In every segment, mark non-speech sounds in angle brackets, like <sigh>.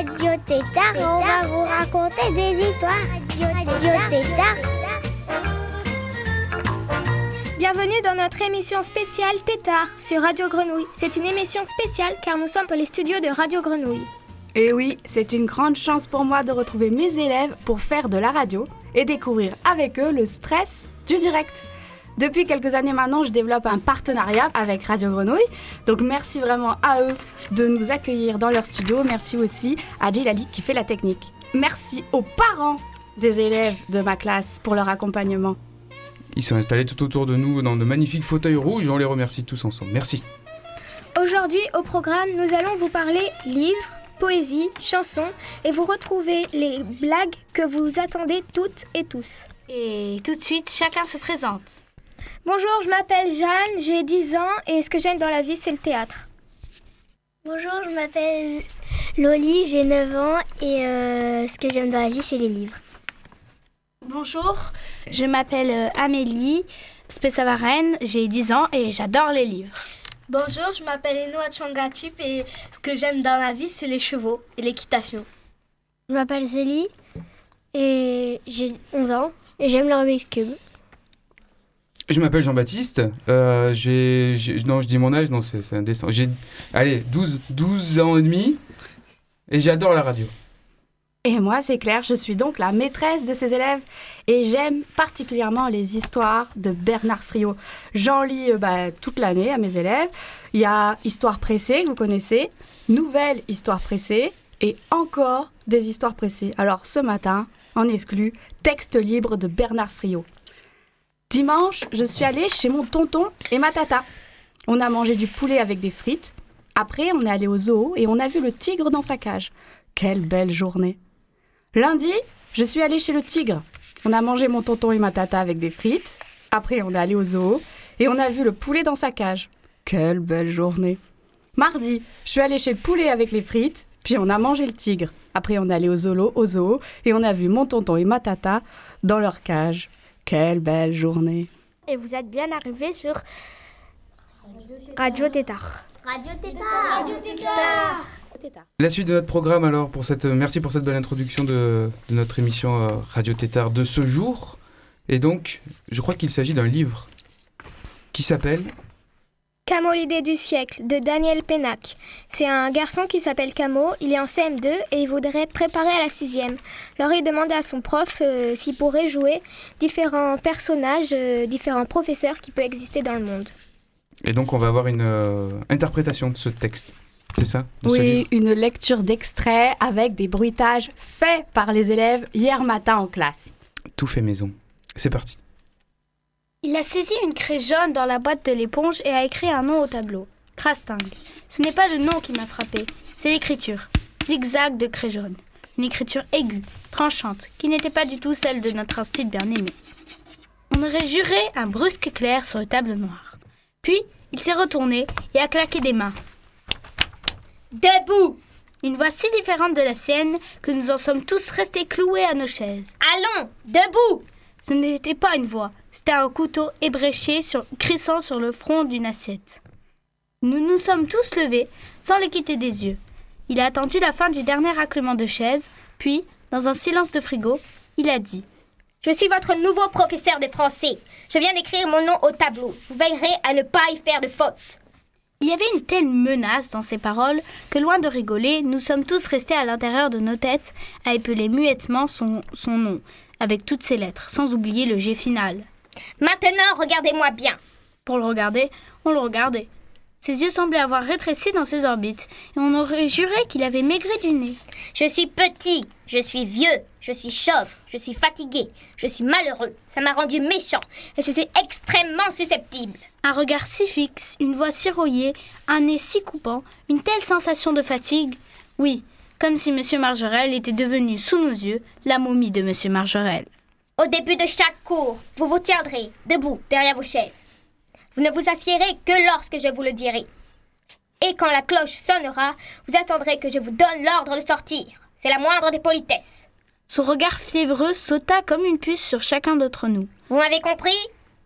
Radio Tétard et on va vous raconter des histoires. Radio Tétard. Bienvenue dans notre émission spéciale Tétard sur Radio Grenouille. C'est une émission spéciale car nous sommes dans les studios de Radio Grenouille. Et oui, c'est une grande chance pour moi de retrouver mes élèves pour faire de la radio et découvrir avec eux le stress du direct. Depuis quelques années maintenant, je développe un partenariat avec Radio Grenouille. Donc merci vraiment à eux de nous accueillir dans leur studio. Merci aussi à Djilali qui fait la technique. Merci aux parents des élèves de ma classe pour leur accompagnement. Ils sont installés tout autour de nous dans de magnifiques fauteuils rouges on les remercie tous ensemble. Merci. Aujourd'hui, au programme, nous allons vous parler livres, poésie, chansons et vous retrouver les blagues que vous attendez toutes et tous. Et tout de suite, chacun se présente. Bonjour, je m'appelle Jeanne, j'ai 10 ans et ce que j'aime dans la vie, c'est le théâtre. Bonjour, je m'appelle Loli, j'ai 9 ans et euh, ce que j'aime dans la vie, c'est les livres. Bonjour, je m'appelle euh, Amélie Spessavaren, j'ai 10 ans et j'adore les livres. Bonjour, je m'appelle Enoa Changachip et ce que j'aime dans la vie, c'est les chevaux et l'équitation. Je m'appelle Zélie et j'ai 11 ans et j'aime le Rubik's Cube. Je m'appelle Jean-Baptiste. Euh, j'ai, non, je dis mon âge, non, c'est, c'est indécent. J'ai, allez, 12, 12 ans et demi et j'adore la radio. Et moi, c'est Claire, je suis donc la maîtresse de ces élèves et j'aime particulièrement les histoires de Bernard Friot. J'en lis euh, bah, toute l'année à mes élèves. Il y a Histoire pressée, que vous connaissez, Nouvelle Histoire pressée et encore des histoires pressées. Alors ce matin, en exclu, Texte libre de Bernard Friot. Dimanche, je suis allée chez mon tonton et ma tata. On a mangé du poulet avec des frites. Après, on est allé au zoo et on a vu le tigre dans sa cage. Quelle belle journée. Lundi, je suis allée chez le tigre. On a mangé mon tonton et ma tata avec des frites. Après, on est allé au zoo et on a vu le poulet dans sa cage. Quelle belle journée. Mardi, je suis allée chez le poulet avec les frites, puis on a mangé le tigre. Après, on est allé au zoo, au zoo et on a vu mon tonton et ma tata dans leur cage. Quelle belle journée. Et vous êtes bien arrivés sur Radio Tétard. Radio Tétard. Radio Tétard. La suite de notre programme alors, pour cette, merci pour cette belle introduction de, de notre émission euh, Radio Tétard de ce jour. Et donc, je crois qu'il s'agit d'un livre qui s'appelle Camo l'idée du siècle de Daniel Pénac. C'est un garçon qui s'appelle Camo, il est en CM2 et il voudrait être préparé à la sixième. Alors il demandait à son prof euh, s'il pourrait jouer différents personnages, euh, différents professeurs qui peuvent exister dans le monde. Et donc, on va avoir une euh, interprétation de ce texte. C'est ça Oui, une lecture d'extrait avec des bruitages faits par les élèves hier matin en classe. Tout fait maison. C'est parti. Il a saisi une craie jaune dans la boîte de l'éponge et a écrit un nom au tableau. Crastingue. Ce n'est pas le nom qui m'a frappé, c'est l'écriture. Zigzag de craie jaune. Une écriture aiguë, tranchante, qui n'était pas du tout celle de notre institut bien-aimé. On aurait juré un brusque éclair sur le tableau noir. Puis, il s'est retourné et a claqué des mains. Debout Une voix si différente de la sienne que nous en sommes tous restés cloués à nos chaises. Allons, debout Ce n'était pas une voix, c'était un couteau ébréché sur, crissant sur le front d'une assiette. Nous nous sommes tous levés, sans le quitter des yeux. Il a attendu la fin du dernier raclement de chaise, puis, dans un silence de frigo, il a dit Je suis votre nouveau professeur de français. Je viens d'écrire mon nom au tableau. Vous veillerez à ne pas y faire de faute. Il y avait une telle menace dans ces paroles que, loin de rigoler, nous sommes tous restés à l'intérieur de nos têtes à épeler muettement son, son nom, avec toutes ses lettres, sans oublier le G final. Maintenant, regardez-moi bien. Pour le regarder, on le regardait. Ses yeux semblaient avoir rétréci dans ses orbites, et on aurait juré qu'il avait maigré du nez. Je suis petit, je suis vieux, je suis chauve, je suis fatigué, je suis malheureux. Ça m'a rendu méchant et je suis extrêmement susceptible. Un regard si fixe, une voix si rouillée, un nez si coupant, une telle sensation de fatigue. Oui, comme si Monsieur Margerel était devenu sous nos yeux la momie de Monsieur Margerel. Au début de chaque cours, vous vous tiendrez debout derrière vos chaises. Vous ne vous assiérez que lorsque je vous le dirai. Et quand la cloche sonnera, vous attendrez que je vous donne l'ordre de sortir. C'est la moindre des politesses. Son regard fiévreux sauta comme une puce sur chacun d'entre nous. Vous m'avez compris?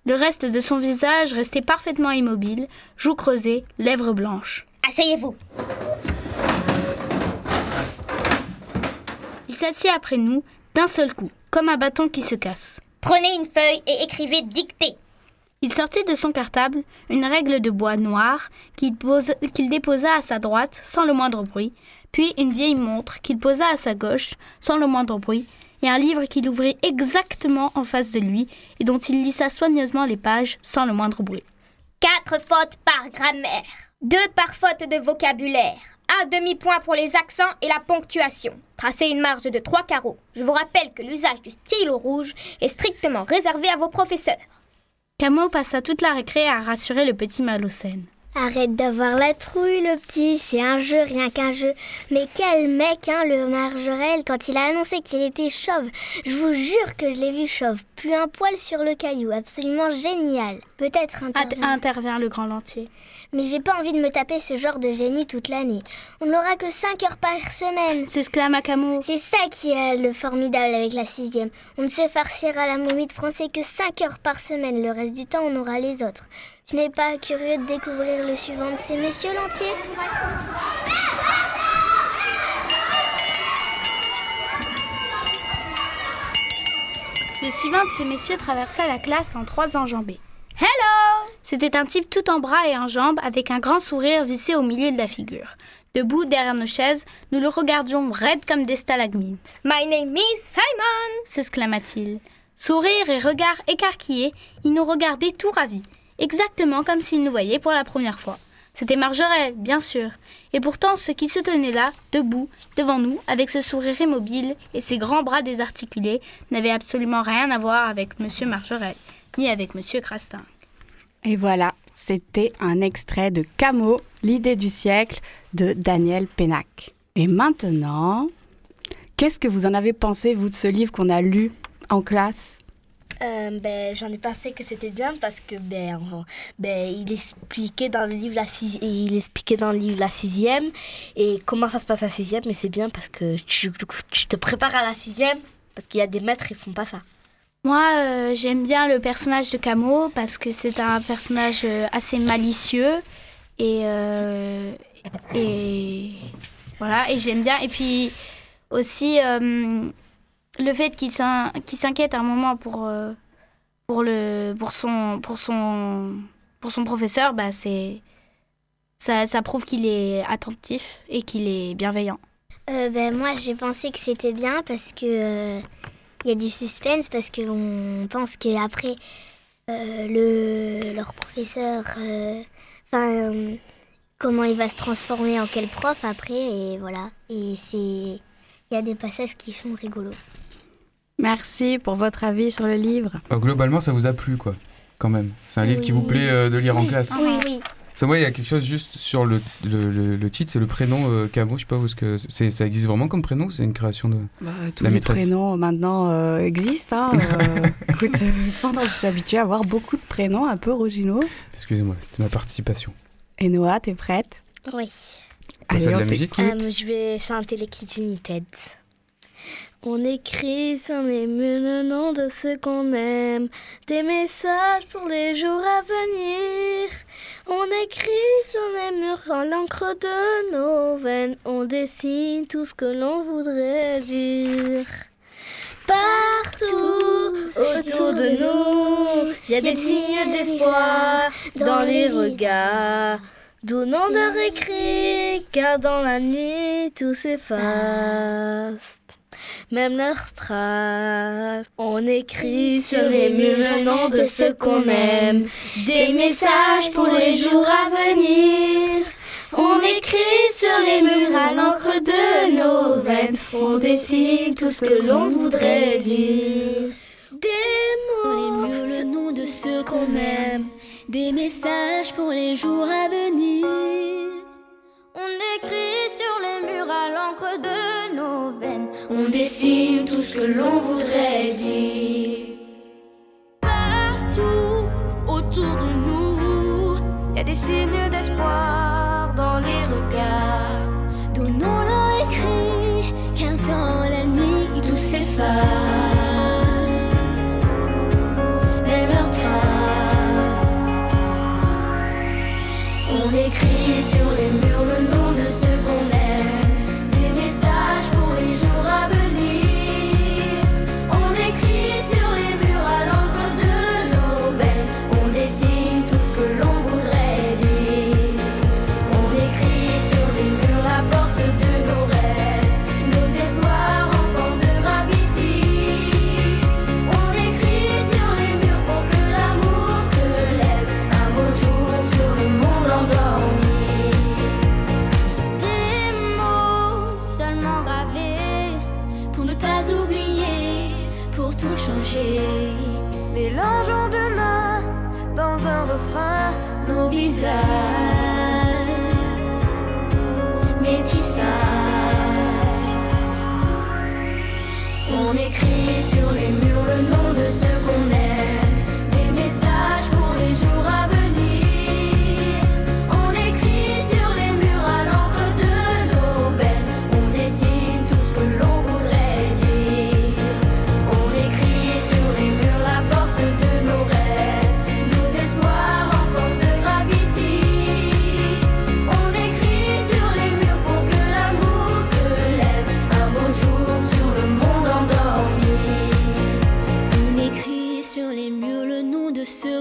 Le reste de son visage restait parfaitement immobile, joues creusées, lèvres blanches. Asseyez-vous. Il s'assit après nous, d'un seul coup, comme un bâton qui se casse. Prenez une feuille et écrivez dictée. Il sortit de son cartable une règle de bois noir qu'il posa- qu'il déposa à sa droite sans le moindre bruit, puis une vieille montre qu'il posa à sa gauche sans le moindre bruit, et un livre qu'il ouvrit exactement en face de lui et dont il lissa soigneusement les pages sans le moindre bruit. Quatre fautes par grammaire. Deux par faute de vocabulaire. Un demi-point pour les accents et la ponctuation. Tracez une marge de trois carreaux. Je vous rappelle que l'usage du stylo rouge est strictement réservé à vos professeurs. Camo passa toute la récré à rassurer le petit Malocène. Arrête d'avoir la trouille, le petit. C'est un jeu, rien qu'un jeu. Mais quel mec, hein, le Margerel, quand il a annoncé qu'il était chauve. Je vous jure que je l'ai vu chauve. Plus un poil sur le caillou. Absolument génial. Peut-être intervient. intervient le grand lentier. Mais j'ai pas envie de me taper ce genre de génie toute l'année. On n'aura que 5 heures par semaine. S'exclama Camo. C'est ça qui est le formidable avec la sixième. On ne se farcira la momie de français que 5 heures par semaine. Le reste du temps, on aura les autres. Tu n'es pas curieux de découvrir le suivant de ces messieurs l'entier Le suivant de ces messieurs traversa la classe en trois enjambées. Hello C'était un type tout en bras et en jambes avec un grand sourire vissé au milieu de la figure. Debout derrière nos chaises, nous le regardions raide comme des stalagmites. My name is Simon. s'exclama-t-il. Sourire et regard écarquillés, il nous regardait tout ravi, exactement comme s'il nous voyait pour la première fois. C'était Margerel, bien sûr, et pourtant ce qui se tenait là, debout, devant nous, avec ce sourire immobile et ses grands bras désarticulés, n'avait absolument rien à voir avec Monsieur Margerel, ni avec Monsieur Crastin. Et voilà, c'était un extrait de Camo, l'idée du siècle de Daniel Pénac. Et maintenant, qu'est-ce que vous en avez pensé, vous, de ce livre qu'on a lu en classe? Euh, ben, j'en ai pensé que c'était bien parce que ben, en- ben, il expliquait dans le livre la six- il expliquait dans le livre la sixième et comment ça se passe à la sixième mais c'est bien parce que tu, tu te prépares à la sixième parce qu'il y a des maîtres ils font pas ça. Moi, euh, j'aime bien le personnage de Camo parce que c'est un personnage euh, assez malicieux et et voilà et j'aime bien et puis aussi le fait qu'il s'in- qu'il s'inquiète un moment pour euh, son professeur, bah ça, prouve qu'il est attentif et qu'il est bienveillant. Euh, ben, moi, j'ai pensé que c'était bien parce que euh, il y a du suspense parce qu'on pense qu'après euh, le leur professeur, euh, euh, comment il va se transformer en quel prof après et voilà. Et c'est il y a des passages qui sont rigolos. Merci pour votre avis sur le livre. Euh, globalement, ça vous a plu, quoi, quand même. C'est un livre qui vous plaît euh, de lire en classe. Oui, oui. Parce moi, il y a quelque chose juste sur le, le, le- le titre, c'est le prénom euh, Camo. Je sais pas où est-ce que c'est, ça existe vraiment comme prénom c'est une création de. Bah, tous La les maîtresse. prénoms maintenant euh, existent. hein, euh, <laughs> écoute, euh, maintenant, je suis habituée à avoir beaucoup de prénoms un peu originaux. Excusez-moi, c'était ma participation. Et Noah, t'es prête? Oui. Passer de on la musique. Euh, je vais chanter les Kids United. On écrit sur les murs le nom de ceux qu'on aime, des messages pour les jours à venir. On écrit sur les murs en l'encre de nos veines, on dessine tout ce que l'on voudrait dire. Partout autour de nous, il y a des signes d'espoir dans les regards. D'où nom de car dans la nuit tout s'efface. Même leurs traces. On écrit sur les murs le nom de ceux qu'on aime, des messages pour les jours à venir. On écrit sur les murs à l'encre de nos veines, on dessine tout ce que l'on voudrait dire. Des mots, les murs le nom de ceux qu'on aime, des messages pour les jours à venir. On écrit sur les murs à l'encre de On dessine tout ce que l'on voudrait dire. Partout autour de nous, y a des signes d'espoir dans les regards. Donnons-leur écrit, car dans la nuit tout s'efface.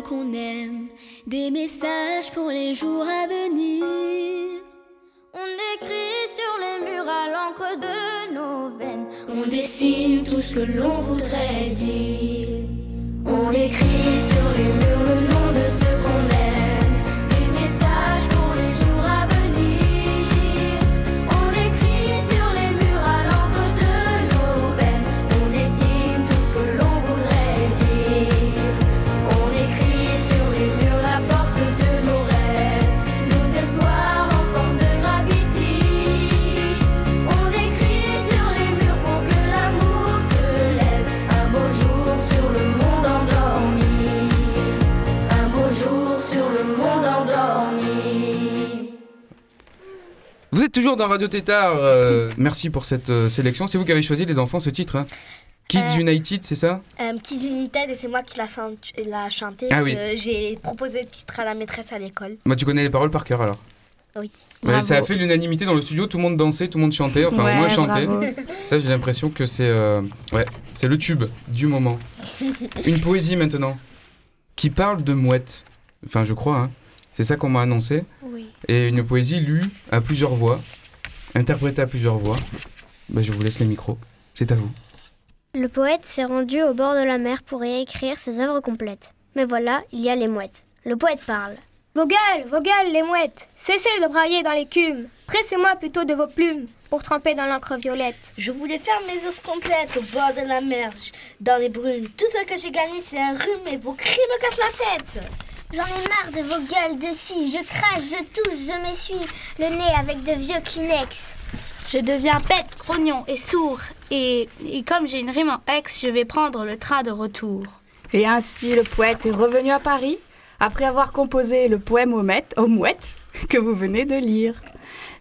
Qu'on aime, des messages pour les jours à venir. On écrit sur les murs à l'encre de nos veines, on dessine tout ce que l'on voudrait dire. On écrit sur les murs toujours dans Radio Tétard. euh, merci pour cette euh, sélection. C'est vous qui avez choisi, les enfants, ce titre. hein. Kids Euh, United, c'est ça? Euh, Kids United et c'est moi qui l'a chan- l'a chanté. Ah oui. J'ai proposé le titre à la maîtresse à l'école. Bah, tu connais les paroles par cœur alors Oui. Ouais, ça a fait l'unanimité dans le studio, tout le monde dansait, tout le monde chantait, enfin au Ouais, moins chantait. bravo. <laughs> Ça, j'ai l'impression que c'est euh, ouais, c'est le tube du moment. <laughs> Une poésie maintenant qui parle de mouettes. Enfin, je crois, hein. C'est ça qu'on m'a annoncé. Oui. Et une poésie lue à plusieurs voix, interprétée à plusieurs voix. Bah, je vous laisse les micros. C'est à vous. Le poète s'est rendu au bord de la mer pour y écrire ses œuvres complètes. Mais voilà, il y a les mouettes. Le poète parle. Vos gueules, vos gueules, les mouettes Cessez de brailler dans l'écume Pressez-moi plutôt de vos plumes pour tremper dans l'encre violette. Je voulais faire mes œuvres complètes au bord de la mer, dans les brumes. Tout ce que j'ai gagné, c'est un rhume et vos cris me cassent la tête. J'en ai marre de vos gueules de scie. Je crache, je touche, je m'essuie le nez avec de vieux Kleenex. Je deviens bête, grognon et sourd. Et, et comme j'ai une rime en ex, je vais prendre le train de retour. Et ainsi, le poète est revenu à Paris après avoir composé le poème aux mouettes, aux mouettes que vous venez de lire.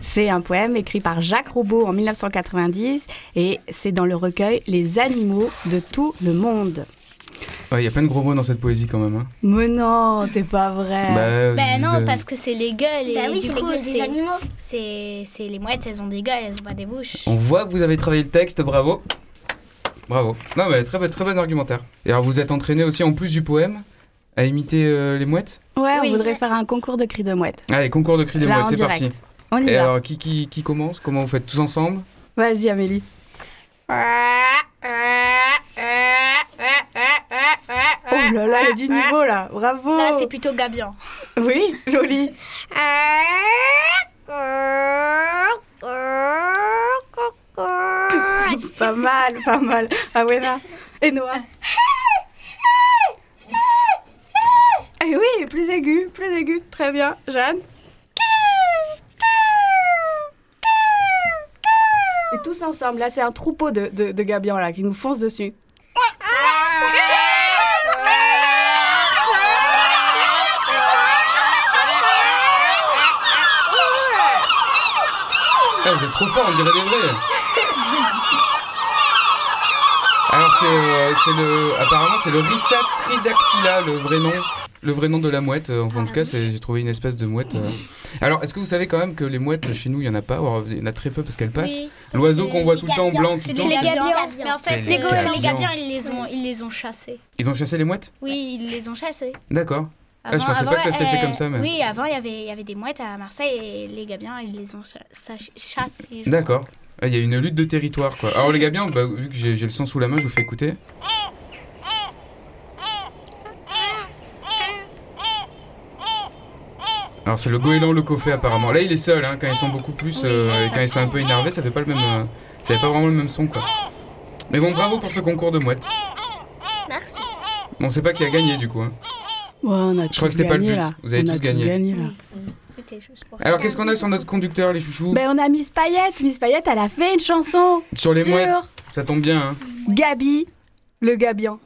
C'est un poème écrit par Jacques Roubaud en 1990 et c'est dans le recueil Les animaux de tout le monde. Il y a plein de gros mots dans cette poésie quand même. hein. Mais non, c'est pas vrai. Bah, Ben non, parce que c'est les gueules et Bah oui, du c'est les coup, c'est, animaux. c'est, les mouettes, elles ont des gueules, elles ont pas des bouches. On voit que vous avez travaillé le texte, bravo. Bravo. Non, mais très, bon- très bon argumentaire. Et alors, vous êtes entraîné aussi, en plus du poème, à imiter euh, les mouettes? Ouais, Oui. on voudrait faire un concours de cris de mouette. Allez, concours de cris Là, mouettes, c'est parti. On y Et va. alors, qui, qui, qui commence? Comment vous faites tous ensemble? Vas-y, Amélie. Oh là là, il y a du niveau là. Bravo. Là, c'est plutôt Gabian. Oui, joli. <laughs> Pas mal, pas mal. Ah ouais, là. Et Noah Eh oui, plus aigu, plus aigu. Très bien. Jeanne Et tous ensemble. Là, c'est un troupeau de, de, de gabions là, qui nous fonce dessus. Ah, vous êtes trop fort, on dirait des vrais. Alors c'est euh, c'est le apparemment c'est le Rissa tridactyla le vrai nom le vrai nom de la mouette. Euh, Enfin, en tout cas, j'ai trouvé une espèce de mouette. euh. Alors, est-ce que vous savez quand même que les mouettes chez nous, il y en a pas ou Il y en a très peu parce qu'elles passent. L'oiseau qu'on voit tout le temps en blanc, tout le C'est temps, les c'est- gabions. gabions. Mais en fait, les les gabions, ils les ont, ils les ont chassés. Ils ont chassé les mouettes Oui, ils les ont chassés. D'accord. Ah, je pensais pas que ça s'était fait comme ça, mais- Oui, avant, il y avait, il y avait des mouettes à Marseille et les gabions, ils les ont cha- cha- chassés. D'accord. Ah, Il y a une lutte de territoire, quoi. Alors, les gabiens, bah, vu que j'ai le son sous la main, je vous fais écouter. Alors, c'est le goéland le coffet, apparemment. Là, il est seul, hein, quand ils sont beaucoup plus. euh, et quand ils sont un peu énervés, ça fait pas le même. euh, ça fait pas vraiment le même son, quoi. Mais bon, bravo pour ce concours de mouettes. Merci. Bon, on sait pas qui a gagné, du coup. hein. Ouais, on a Je crois que c'était pas le but. Vous avez on a tous gagné. là. Alors, qu'est-ce qu'on a sur notre conducteur, les chouchous Ben, on a Miss Payette. Miss Payette, elle a fait une chanson Sur les mouettes Ça tombe bien, hein. Gabi, le gabian.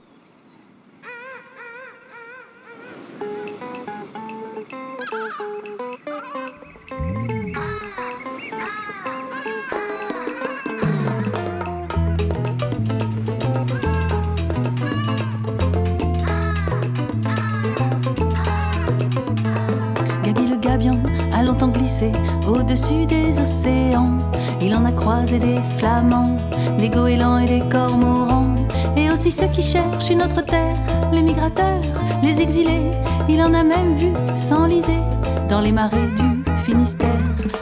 Au-dessus des océans. Il en a croisé des flamands, des goélands et des cormorans. Et aussi ceux qui cherchent une autre terre, les migrateurs, les exilés. Il en a même vu s'enliser dans les marais du Finistère.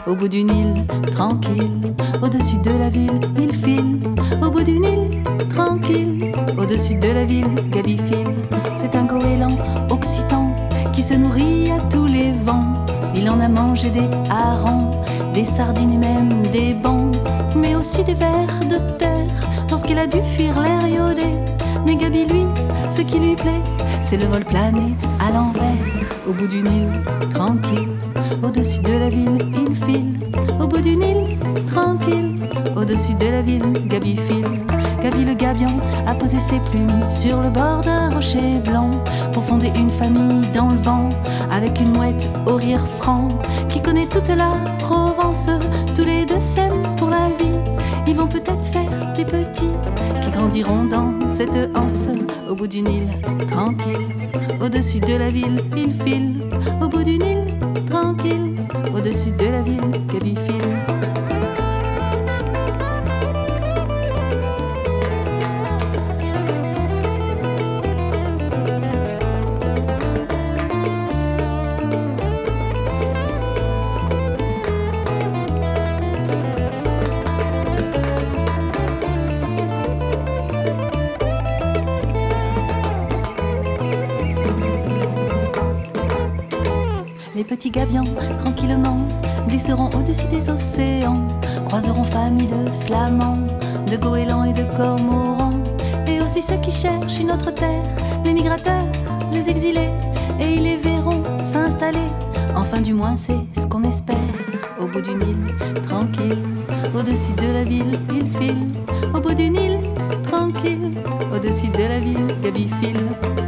Au bout d'une île, tranquille, au-dessus de la ville, il file. Au bout d'une île, tranquille, au-dessus de la ville, Gabi file. C'est un goéland occitan qui se nourrit à tous les vents. Il en a mangé des harengs, des sardines et même des bancs, mais aussi des vers de terre lorsqu'il a dû fuir l'air iodé. Mais Gabi, lui, ce qui lui plaît, c'est le vol plané à l'envers. Au bout d'une île, tranquille, au-dessus de la ville, il file. Au bout d'une île, tranquille, au-dessus de la ville, Gabi file. Gabi le gabion a posé ses plumes sur le bord d'un rocher blanc pour fonder une famille dans le vent avec une mouette au rire franc qui connaît toute la Provence. Tous les deux s'aiment pour la vie. Ils vont peut-être faire des petits qui grandiront dans cette anse au bout d'une île tranquille. Au-dessus de la ville, il file. Au bout d'une île tranquille. Au-dessus de la ville, Gabi file. Petits gabions, tranquillement, glisseront au-dessus des océans, croiseront famille de flamands, de goélands et de cormorans, et aussi ceux qui cherchent une autre terre, les migrateurs, les exilés, et ils les verront s'installer. Enfin, du moins, c'est ce qu'on espère. Au bout d'une île, tranquille, au-dessus de la ville, il file. Au bout d'une île, tranquille, au-dessus de la ville, Gabi file.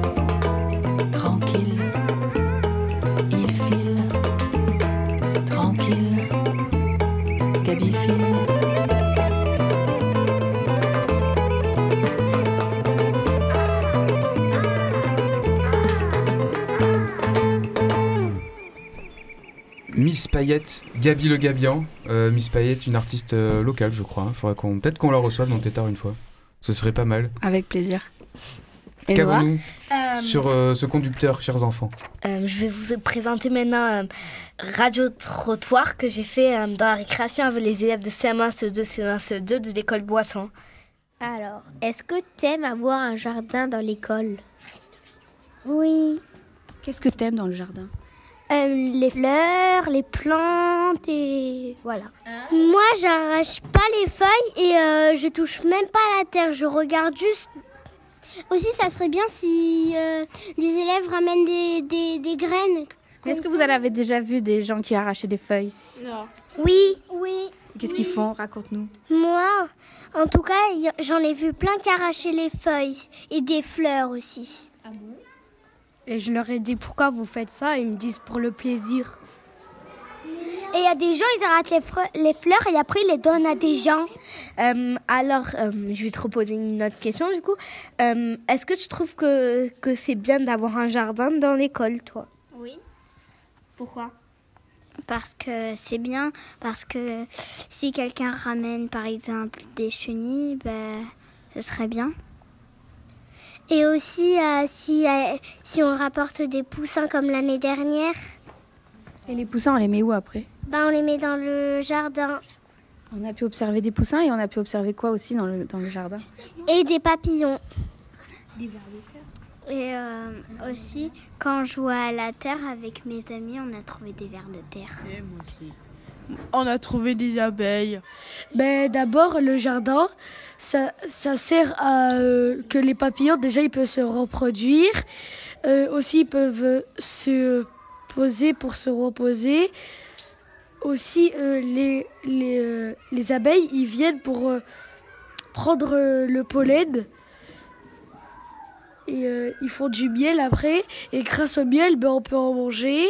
Payette, Gabi le Gabian. Euh, Miss Payette, une artiste euh, locale, je crois. Faudrait qu'on, peut-être qu'on la reçoive dans Tétard une fois. Ce serait pas mal. Avec plaisir. Qu'avons-nous sur euh, ce conducteur, chers enfants Euh, je vais vous présenter maintenant euh, Radio Trottoir que j'ai fait euh, dans la récréation avec les élèves de CM1, CE2, CE1, CE2 de l'école Boisson. Alors, est-ce que t'aimes avoir un jardin dans l'école? Oui. Qu'est-ce que t'aimes dans le jardin? Euh, les fleurs, les plantes et voilà. Moi, j'arrache pas les feuilles et euh, je touche même pas à la terre. Je regarde juste. Aussi, ça serait bien si euh, les élèves ramènent des, des, des graines. Est-ce que vous en avez déjà vu des gens qui arrachaient des feuilles? Oui. Oui. Qu'est-ce qu'ils font? Raconte-nous. Moi, en tout cas, j'en ai vu plein qui arrachaient les feuilles et des fleurs aussi. Et je leur ai dit pourquoi vous faites ça? Ils me disent pour le plaisir. Et il y a des gens, ils arrachent les, les fleurs et après ils les donnent à des gens. Euh, alors, euh, je vais te reposer une autre question du coup. Euh, Est-ce que tu trouves que, que c'est bien d'avoir un jardin dans l'école, toi? Oui. Pourquoi? Parce que c'est bien, parce que si quelqu'un ramène par exemple des chenilles, ben, ce serait bien. Et aussi euh, si, euh, si on rapporte des poussins comme l'année dernière, Et les poussins, on les met où après? Ben, on les met dans le jardin. On a pu observer des poussins et on a pu observer quoi aussi dans le, dans le jardin? Et des papillons. Et euh, aussi, quand je jouais à la terre avec mes amis, on a trouvé des vers de terre. On a trouvé des abeilles. Ben, D'abord, le jardin, ça, ça sert à euh, que les papillons, déjà, ils peuvent se reproduire. Euh, aussi, ils peuvent euh, se poser pour se reposer. Aussi, les, les, les abeilles, ils viennent pour prendre le pollen. Et ils font du miel après. Et grâce au miel, ben, on peut en manger.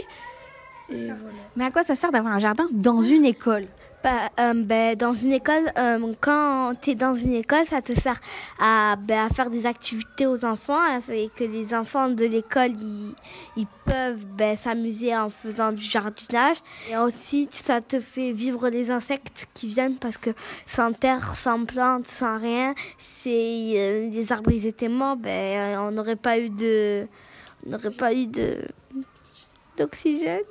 Et voilà. Mais à quoi ça sert d'avoir un jardin dans une école? Bah, euh, ben, dans une école, euh, quand tu es dans une école, ça te sert à, ben, à faire des activités aux enfants et que les enfants de l'école, ils, ils peuvent ben, s'amuser en faisant du jardinage. Et aussi, ça te fait vivre les insectes qui viennent parce que sans terre, sans plantes, sans rien, c'est, euh, les arbres ils étaient morts, on n'aurait pas eu de, on n'aurait pas eu de, d'oxygène.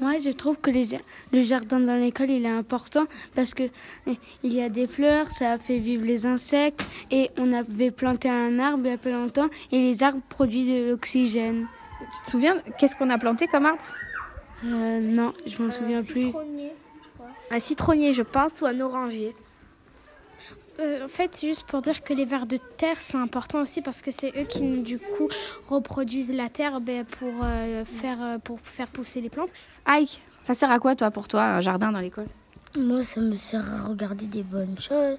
Moi, je trouve que les le jardin dans l'école, il est important parce que eh, il y a des fleurs, ça fait vivre les insectes et on avait planté un arbre il y a pas longtemps et les arbres produisent de l'oxygène. Tu te souviens Qu'est-ce qu'on a planté comme arbre? Euh, non, je m'en souviens plus. Un citronnier, je pense, ou un oranger. Euh, en fait, c'est juste pour dire que les vers de terre, c'est important aussi parce que c'est eux qui, du coup, reproduisent la terre ben, pour, euh, faire, euh, pour faire pousser les plantes. Ike, ça sert à quoi toi pour toi un jardin dans l'école? Moi, ça me sert à regarder des bonnes choses,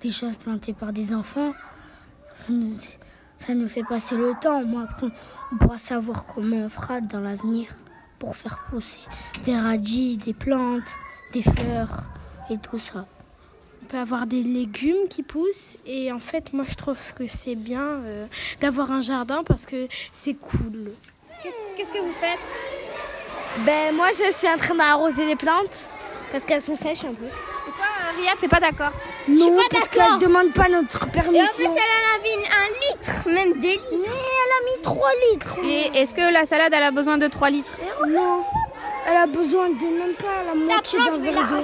des choses plantées par des enfants. Ça nous, ça nous fait passer le temps. Moi, après, on pourra savoir comment on fera dans l'avenir pour faire pousser des radis, des plantes, des fleurs et tout ça. On peut avoir des légumes qui poussent et en fait, moi, je trouve que c'est bien euh, d'avoir un jardin parce que c'est cool. Qu'est-ce que vous faites? Ben moi je suis en train d'arroser les plantes parce qu'elles sont sèches un peu. Et toi, Ria, t'es pas d'accord? Non, parce qu'elle ne demande pas notre Et en plus, permission. elle en a mis un litre, même des litres. Mais elle a mis 3 litres. Et est-ce que la salade, elle a besoin de 3 litres? Non, elle a besoin de même pas la moitié d'un verre d'eau.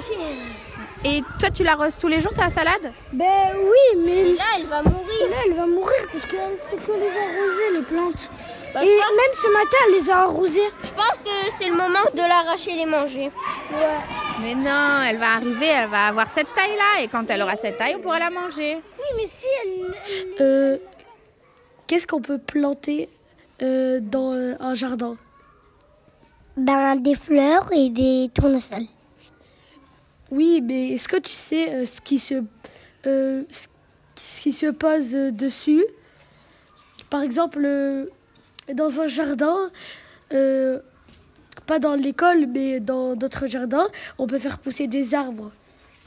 Et toi, tu l'arroses tous les jours, ta salade Ben oui, mais Là, elle va mourir. là, elle va mourir parce qu'elle fait que les arroser, les plantes. Bah, Et même ce matin, elle les a arrosées. je pense que c'est le moment de l'arracher et les manger. Mais non, elle va arriver, elle va avoir cette taille-là. Et quand elle aura cette taille, on pourra la manger. Oui, mais si elle... Euh, Qu'est-ce qu'on peut planter euh, dans euh, un jardin? Ben, des fleurs et des tournesols. Oui, mais est-ce que tu sais euh, ce qui se euh, ce qui se pose euh, dessus? Par exemple, euh, dans un jardin, euh, pas dans l'école, mais dans d'autres jardins, on peut faire pousser des arbres.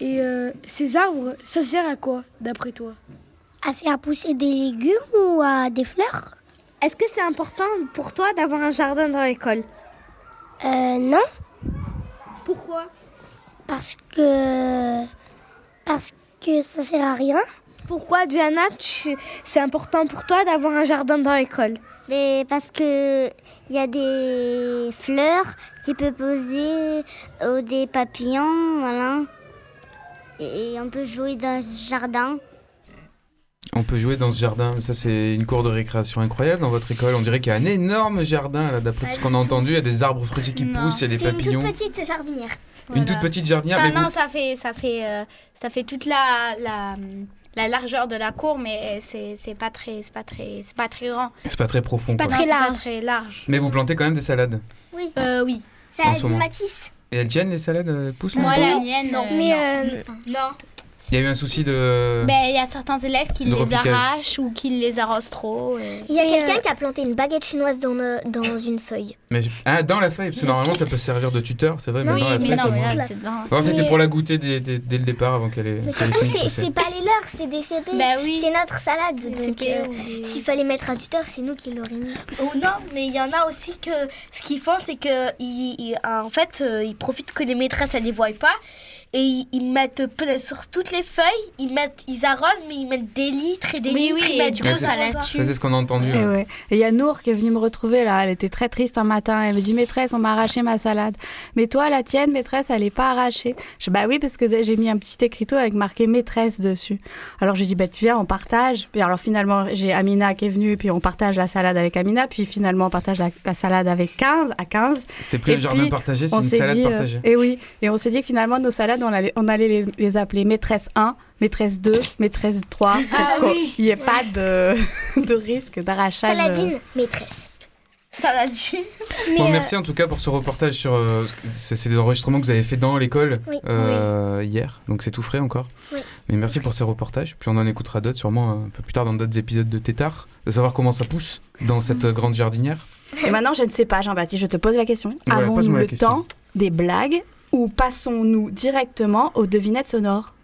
Et euh, ces arbres, ça sert à quoi, d'après toi? À faire pousser des légumes ou à des fleurs? Est-ce que c'est important pour toi d'avoir un jardin dans l'école? Euh, non. Pourquoi? Parce que. Parce que ça sert à rien. Pourquoi Diana, tu- c'est important pour toi d'avoir un jardin dans l'école? Mais parce que il y a des fleurs qui peuvent poser ou des papillons, voilà. Et on peut jouer dans ce jardin. On peut jouer dans ce jardin. Ça, c'est une cour de récréation incroyable dans votre école. On dirait qu'il y a un énorme jardin, là, d'après ce qu'on a entendu. Il y a des arbres fruitiers qui Non. poussent, il y a des C'est une papillons. toute petite jardinière. Une toute petite jardinière. Enfin, mais non, vous- ça fait, ça fait, euh, ça fait toute la, la, la largeur de la cour, mais c'est c'est pas très, c'est pas très, c'est pas très grand. C'est pas très profond. Pas quoi. très large. très large. Mais vous plantez quand même des salades. Oui. Euh, oui. Ça En a ce du matisse. Et elles tiennent les salades, elles poussent Moi, là la mienne. Non, euh, mais non. euh, Non. Il y a eu un souci de. Ben, il y a certains élèves qui De les arrachent ou qui les arrosent trop. et- il y a Mais, quelqu'un euh, qui a planté une baguette chinoise dans, le- dans <coughs> une feuille. Mais je- Ah, dans la feuille, parce que normalement ça peut servir de tuteur, c'est vrai, mais Oui, dans la mais feuille, non, c'est mais moins. c'était Mais- pour la goûter dès, dès- dès le départ avant qu'elle ait, Mais c'est pas les leurs, c'est des CP. Bah oui. C'est notre salade. Donc, euh, s'il fallait mettre un tuteur, c'est nous qui l'aurions mis. Oh non, mais il y en a aussi que ce qu'ils font, c'est que ils, ils- en fait, euh, ils profitent que les maîtresses elles les voient pas et ils, mettent sur toutes les feuilles, ils mettent, ils arrosent, mais ils mettent des litres et des Oui, litres. oui, ils et mettent coup, ça c'est ce qu'on a entendu. Et hein. ouais. Et il y a Nour qui est venue me retrouver là. Elle était très triste un matin. Elle me dit Maîtresse, on m'a arraché ma salade. Mais toi, la tienne, maîtresse, elle est pas arrachée. Je dis Bah oui, parce que j'ai mis un petit écriteau avec marqué maîtresse dessus. Alors je dis Bah tu viens, on partage. Puis alors finalement, j'ai Amina qui est venue. Puis on partage la salade avec Amina. Puis finalement, on partage la, la salade avec 15 à 15. C'est plus un jardin partagé, c'est une salade dit, euh, partagée. et oui, et on s'est dit que finalement nos salades, on allait, on allait les, les appeler maîtresse 1, maîtresse 2, maîtresse 3, Ah pour oui. qu'il n'y ait pas de, <laughs> de risque d'arrachage. euh, Saladine, maîtresse. Saladine. Bon, euh, merci en tout cas pour ce reportage sur. euh, c'est des enregistrements que vous avez fait dans l'école Oui. euh, hier, donc c'est tout frais encore. Oui. Mais merci pour ces reportages. Puis on en écoutera d'autres, sûrement un peu plus tard dans d'autres épisodes de Tétard, de savoir comment ça pousse dans cette grande jardinière. Et maintenant, je ne sais pas, Jean-Baptiste, je te pose la question. Voilà, Avons-nous le question. temps des blagues ou passons-nous directement aux devinettes sonores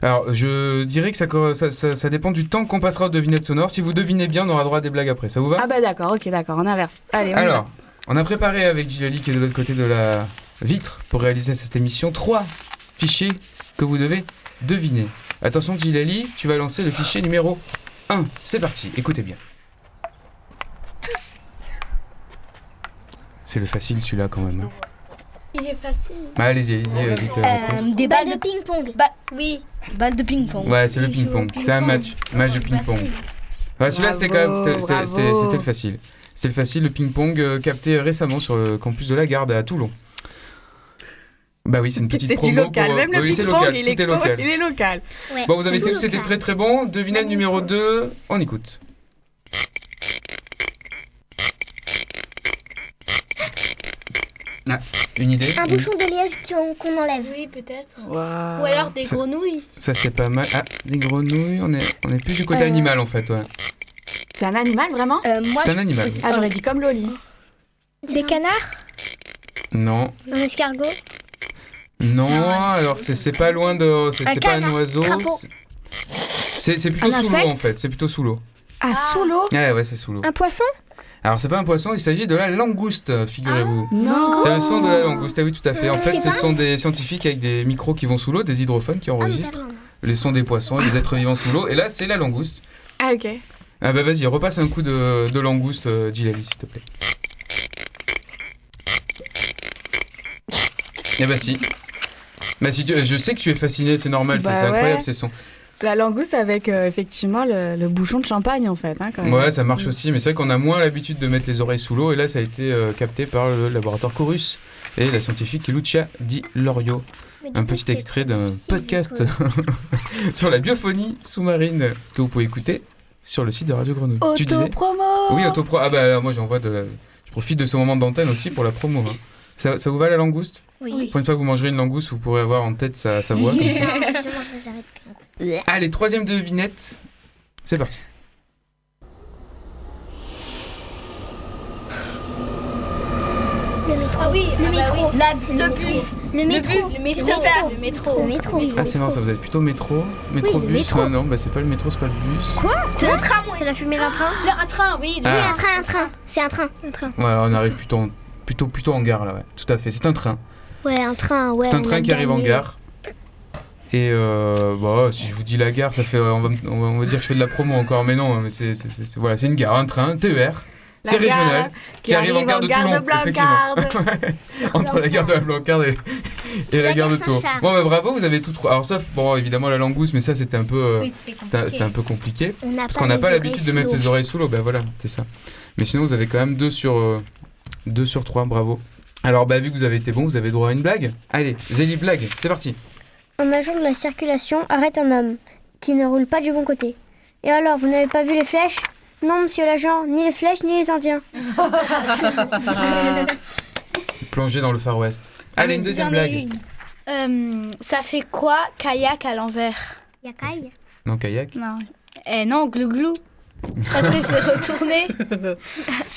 Alors, je dirais que ça, co- ça, ça- ça dépend du temps qu'on passera aux devinettes sonores. Si vous devinez bien, on aura droit à des blagues après. Ça vous va? Ah bah d'accord, ok, d'accord, on inverse. Allez, on. Alors, on a préparé avec Gilali, qui est de l'autre côté de la vitre, pour réaliser cette émission, trois fichiers que vous devez deviner. Attention, Gilali, tu vas lancer le fichier numéro 1. C'est parti, écoutez bien. C'est le facile celui-là quand même. hein. Il est facile. Ah, allez-y, allez-y, euh, vite. euh, réponse. Euh, des Balle balles de ping-pong. Bah oui, balles de ping-pong. Ouais, c'est le il joue au ping-pong. C'est un ping-pong. match, match de ping-pong. Ouais, celui-là, c'était quand même, c'était- c'était Bravo, c'était- bravo. c'était le facile. C'est le facile, le ping-pong euh, capté récemment sur le campus de la Garde à Toulon. Bah oui, c'est une petite C'est promo. du local, pour, euh, même le oui, c'est ping-pong, local, il, tout est local. il est local. Ouais. Bon, vous avez Tout tous été local. très très bons. Devinette numéro 2, on écoute. Ah, une idée Un bouchon de liège qu'on qu'on enlève. Oui, peut-être. Ou alors des Ça- grenouilles. Ça c'était pas mal. Ah, des grenouilles, on est, on est plus du côté Euh, animal en fait. Ouais. C'est un animal vraiment Euh, C'est un animal. Ah, j'aurais dit comme Loli. Des canards Non, Un escargot. non, alors c'est c'est pas loin de. C'est pas un canard, oiseau. c'est- plutôt Un sous l'eau en fait. C'est plutôt sous l'eau. Ah, sous l'eau Ouais, ouais, c'est sous l'eau. Un poisson Alors c'est pas un poisson, il s'agit de la langouste, figurez-vous. Non C'est le son de la langouste, ah oui tout à fait. En fait, ce sont des scientifiques avec des micros qui vont sous l'eau, des hydrophones qui Ah, enregistrent les sons des poissons et des êtres vivants sous l'eau. Et là, c'est la langouste. Ah, ok. Ah bah vas-y, repasse un coup de, de langouste, euh, Gilali, s'il te plaît. Eh bah si. Bah si tu- je sais que tu es fasciné, c'est normal, c'est- Bah c'est incroyable ces sons. La langouste avec euh, effectivement le, le bouchon de champagne en fait. Hein, quand même. Ouais, ça marche aussi, mais c'est vrai qu'on a moins l'habitude de mettre les oreilles sous l'eau, et là ça a été euh, capté par le laboratoire Chorus et la scientifique Lucia Di Lorio. Un petit extrait d'un podcast <laughs> sur la biophonie sous-marine que vous pouvez écouter sur le site de Radio Grenouille. Tu disais Auto-promo Oui, autopro. Ah bah alors moi j'envoie de la... Je profite de ce moment d'antenne aussi pour la promo. hein. Ça, ça vous va la langouste? Oui. Pour une fois que vous mangerez une langouste, vous pourrez avoir en tête sa, sa voix. comme ça. <laughs> Allez, troisième devinette. C'est parti. Le métro. Ah oui, le ah bah métro. oui. La, Le le bus. bus. Le métro. bus, le métro. Le métro. Le métro. Ah c'est marrant, ça vous êtes plutôt métro Métro le bus métro. Ah non, bah c'est pas le métro, c'est pas le bus. C'est un train. C'est la fumée d'un train. Le- un train, oui. le- Ah. Oui, un train, un train. C'est un train. Un train. Ouais, alors on arrive plutôt en, plutôt, plutôt en gare là, ouais. Tout à fait, c'est un train. Ouais, un train. Ouais. c'est un train qui arrive en gare. Et euh, bah, si je vous dis la gare, ça fait, on va, me- on va, on va dire que je fais de la promo encore, mais non, mais c'est, c'est, c'est- c'est- voilà, c'est une gare, un train, un TER. C'est régional, qui, arrive en gare de Toulon, effectivement. <laughs> Entre la gare de la Blancarde et, et la, La gare de. Saint-Charles. Bon, bah, bravo, vous avez tout trouvé. Alors, sauf, bon, évidemment, la langouste, mais ça, c'était un peu, euh, Oui, c'était c'était, compliqué. c'était un peu compliqué. On Parce qu'on n'a pas l'habitude de mettre ses oreilles sous l'eau, ben voilà, c'est ça. Mais sinon, vous avez quand même 2 sur, euh, deux sur 3, bravo. Alors, bah, vu que vous avez été bon, vous avez droit à une blague. Allez, Zélie, blague, c'est parti. Un agent de la circulation arrête un homme qui ne roule pas du bon côté. Et alors, vous n'avez pas vu les flèches? Non, monsieur l'agent, ni les flèches ni les Indiens. <laughs> Plongé dans le Far West. Allez, une deuxième blague. Euh, ça fait quoi kayak à l'envers? Yakai Non, kayak. Non. Eh non, glouglou. Parce que c'est retourné. <laughs>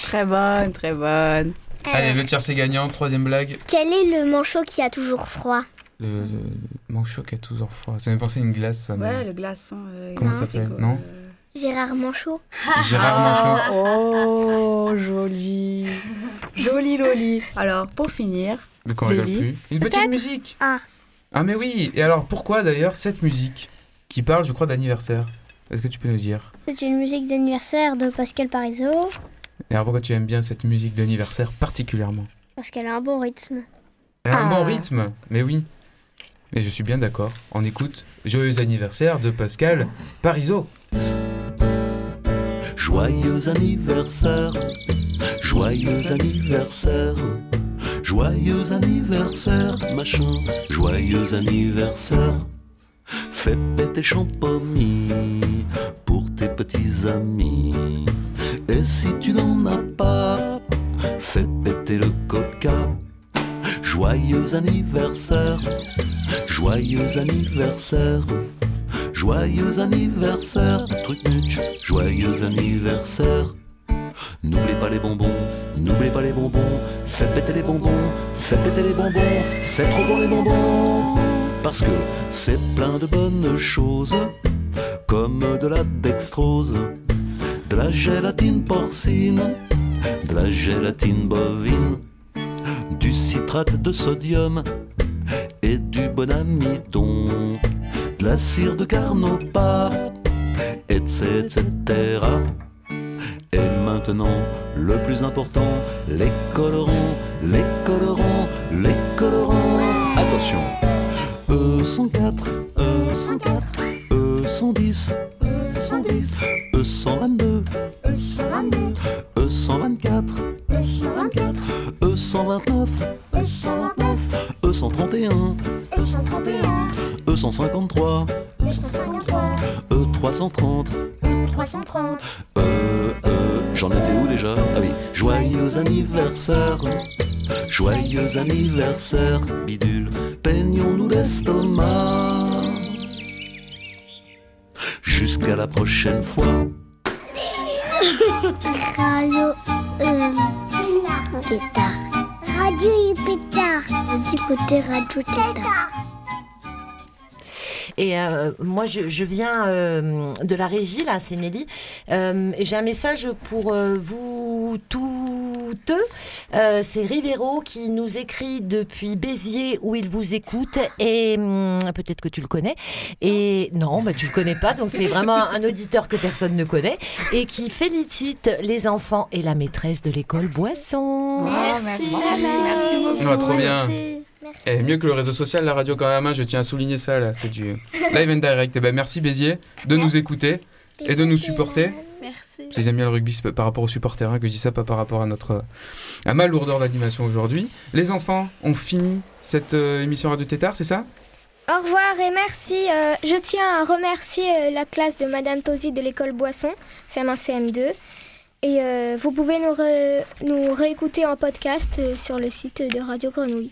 Très bonne, très bonne. Allez, le tiers c'est gagnant. Troisième blague. Quel est le manchot qui a toujours froid? Le, le manchot qui a toujours froid. Ça m'a pensé à une glace, ça. Ouais, le glaçon. euh, Comment ça s'appelle Non Gérard Manchot. <laughs> Gérard Manchot. Ah, Oh, joli. Joli Loli. Alors, pour finir, De quoi on rigole Zélie. plus Une petite musique Ah. Ah, mais oui Et alors, pourquoi d'ailleurs cette musique qui parle, je crois, d'anniversaire? Est-ce que tu peux nous dire? C'est une musique d'anniversaire de Pascal Parizeau Et alors, pourquoi tu aimes bien cette musique d'anniversaire particulièrement? Parce qu'elle a un bon rythme. Elle a un Ah. bon rythme, mais oui. Et je suis bien d'accord. On écoute Joyeux anniversaire de Pascal Parizeau. Joyeux anniversaire, joyeux anniversaire, joyeux anniversaire, machin, joyeux anniversaire. Fais péter champomis pour tes petits amis. Et si tu n'en as pas, fais péter le coca. Joyeux anniversaire, joyeux anniversaire. Joyeux anniversaire, truc muche, joyeux anniversaire. N'oubliez pas les bonbons, n'oubliez pas les bonbons, faites péter les bonbons, faites péter les bonbons, c'est trop bon les bonbons. Parce que c'est plein de bonnes choses, comme de la dextrose, de la gélatine porcine, de la gélatine bovine, du citrate de sodium et du bon amidon de la cire de Carnauba, etc. Et maintenant, le plus important, les colorants, les colorants, les colorants. Attention, E104, E104, E110, E110, E122, E122, E330, E330. Euh, euh, j'en étais où déjà? Ah oui, joyeux anniversaire, joyeux anniversaire, bidule, peignons-nous l'estomac. Jusqu'à la prochaine fois. Radio euh, Tétard. Radio Pétard. Vous écoutez Radio Tétard. Et euh, moi, je, je viens euh, de la régie, là, c'est Nelly. Euh, J'ai un message pour euh, vous toutes. Euh, c'est Rivero qui nous écrit depuis Béziers où il vous écoute. Et hum, peut-être que tu le connais. Et non, bah, tu le connais pas. Donc c'est vraiment un auditeur que personne ne connaît. Et qui félicite les enfants et la maîtresse de l'école Boisson. Merci, merci beaucoup. Ah, trop bien. Merci. Et mieux que le réseau social, la radio quand même, hein, je tiens à souligner ça là, c'est du live and direct. Et ben merci Béziers de nous écouter et de nous supporter. Merci. Si j'aime bien le rugby, c'est par rapport aux supporters hein, que je dis ça, pas par rapport à notre à ma lourdeur d'animation aujourd'hui. Les enfants ont fini cette euh, émission Radio Tétard, c'est ça? Au revoir et merci. Euh, je tiens à remercier euh, la classe de Madame Tosi de l'école Boisson, CM1, CM2. Et euh, vous pouvez nous, re- nous réécouter en podcast sur le site de Radio Grenouille.